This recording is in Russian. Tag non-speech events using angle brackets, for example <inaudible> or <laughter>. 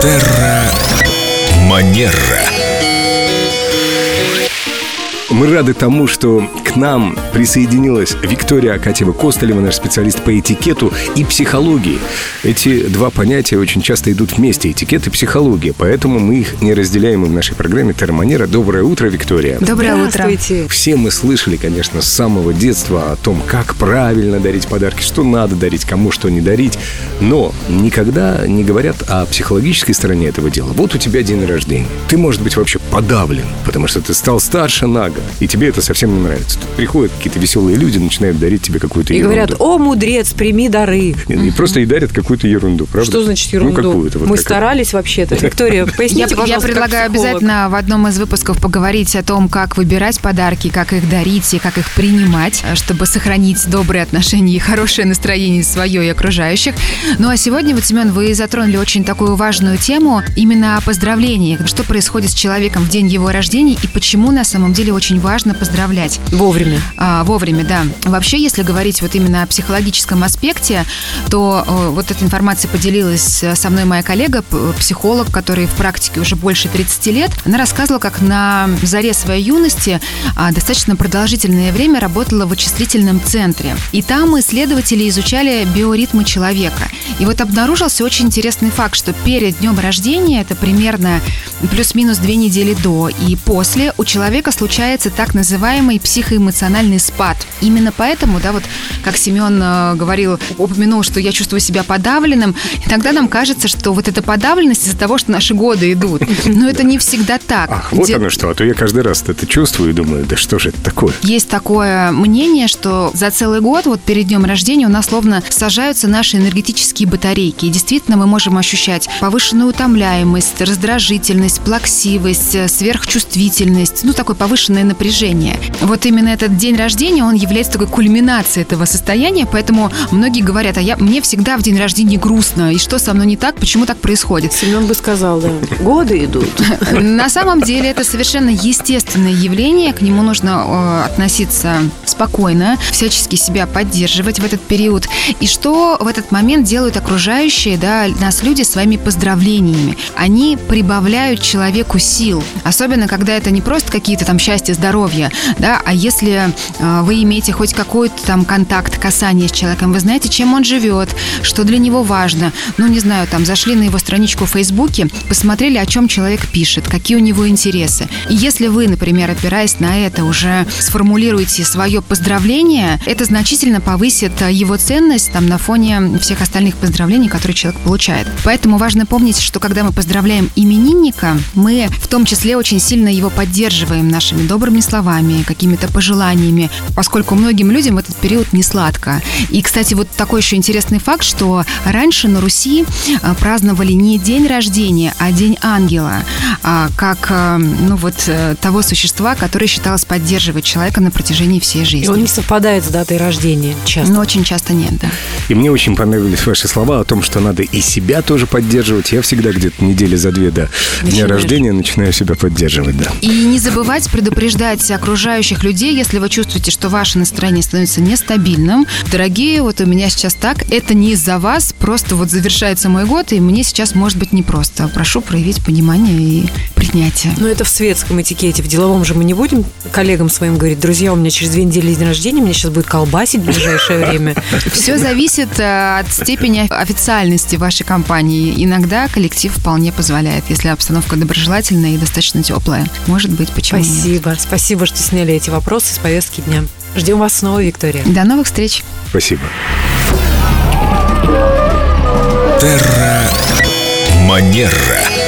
Терра Манера. Мы рады тому, что к нам присоединилась Виктория Акатьева-Костолева, наш специалист по этикету и психологии. Эти два понятия очень часто идут вместе, этикет и психология, поэтому мы их не разделяем и в нашей программе «Терманера». Доброе утро, Виктория. Доброе утро. Все мы слышали, конечно, с самого детства о том, как правильно дарить подарки, что надо дарить, кому что не дарить, но никогда не говорят о психологической стороне этого дела. Вот у тебя день рождения. Ты, может быть, вообще подавлен, потому что ты стал старше на год, и тебе это совсем не нравится. Тут приходят какие-то веселые люди, начинают дарить тебе какую-то И ерунду. говорят, о, мудрец, прими дары. И, и просто и дарят какую-то ерунду, правда? Что значит ерунду? Ну, какую-то. Вот Мы старались вообще-то. Виктория, <laughs> поясните, я предлагаю обязательно в одном из выпусков поговорить о том, как выбирать подарки, как их дарить и как их принимать, чтобы сохранить добрые отношения и хорошее настроение свое и окружающих. Ну а сегодня, вот, Семен, вы затронули очень такую важную тему, именно о поздравлениях. Что происходит с человеком в день его рождения и почему на самом деле очень важно поздравлять. Вовремя. А, вовремя, да. Вообще, если говорить вот именно о психологическом аспекте, то вот эта информация поделилась э, со мной моя коллега, психолог, который в практике уже больше 30 лет. Она рассказывала, как на заре своей юности а, достаточно продолжительное время работала в вычислительном центре. И там исследователи изучали биоритмы человека. И вот обнаружился очень интересный факт, что перед днем рождения, это примерно плюс-минус две недели до и после, у человека случается так называемый психоэмоциональный спад. Именно поэтому, да, вот как Семен э, говорил, упомянул, что я чувствую себя подавленным, иногда нам кажется, что вот эта подавленность из-за того, что наши годы идут. Но это не всегда так. Ах, вот Де- оно что. А то я каждый раз это чувствую и думаю, да что же это такое? Есть такое мнение, что за целый год, вот перед днем рождения, у нас словно сажаются наши энергетические батарейки. И действительно мы можем ощущать повышенную утомляемость, раздражительность, плаксивость, э, сверхчувствительность, ну, такое повышенное напряжение. Вот именно этот день рождения, он является такой кульминацией этого состояния, поэтому многие говорят, а я, мне всегда в день рождения грустно, и что со мной не так, почему так происходит? Семен бы сказал, да. Годы идут. <laughs> На самом деле это совершенно естественное явление, к нему нужно э, относиться спокойно, всячески себя поддерживать в этот период. И что в этот момент делают окружающие, да, нас люди своими поздравлениями? Они прибавляют человеку сил, особенно когда это не просто какие-то там счастья, здоровья, да, а если э, вы имеете хоть какой-то там контакт, касание с человеком, вы знаете, чем он живет, что для него важно. Ну, не знаю, там зашли на его страничку в Фейсбуке, посмотрели, о чем человек пишет, какие у него интересы. И если вы, например, опираясь на это, уже сформулируете свое поздравление, это значительно повысит его ценность там на фоне всех остальных поздравлений, которые человек получает. Поэтому важно помнить, что когда мы поздравляем именинника, мы в том числе очень сильно его поддерживаем нашими добрыми словами, какими-то пожеланиями, поскольку многим людям в этот период не сладко. И, кстати, вот такой еще интересный факт, что раньше на Руси э, праздновали не день рождения, а день ангела, а, как э, ну вот э, того существа, которое считалось поддерживать человека на протяжении всей И жизни. он не совпадает с датой рождения часто. Но очень часто нет, да. И мне очень понравились ваши слова о том, что надо и себя тоже поддерживать. Я всегда где-то недели за две до дня Начинаешь. рождения начинаю себя поддерживать, да. И не забывать предупреждать окружающих людей, если вы чувствуете, что ваше настроение становится нестабильным. Дорогие, вот у меня сейчас так, это не из-за вас, просто вот завершается мой год, и мне сейчас может быть непросто. Прошу проявить понимание и принятие. Но это в светском этикете. В деловом же мы не будем коллегам своим говорить, друзья, у меня через две недели день рождения, меня сейчас будет колбасить в ближайшее <laughs> время. Все зависит э, от степени официальности вашей компании. Иногда коллектив вполне позволяет, если обстановка доброжелательная и достаточно теплая. Может быть, почему нет. Спасибо. Спасибо, что сняли эти вопросы с повестки дня. Ждем вас снова, Виктория. До новых встреч! Спасибо. Терра Манера.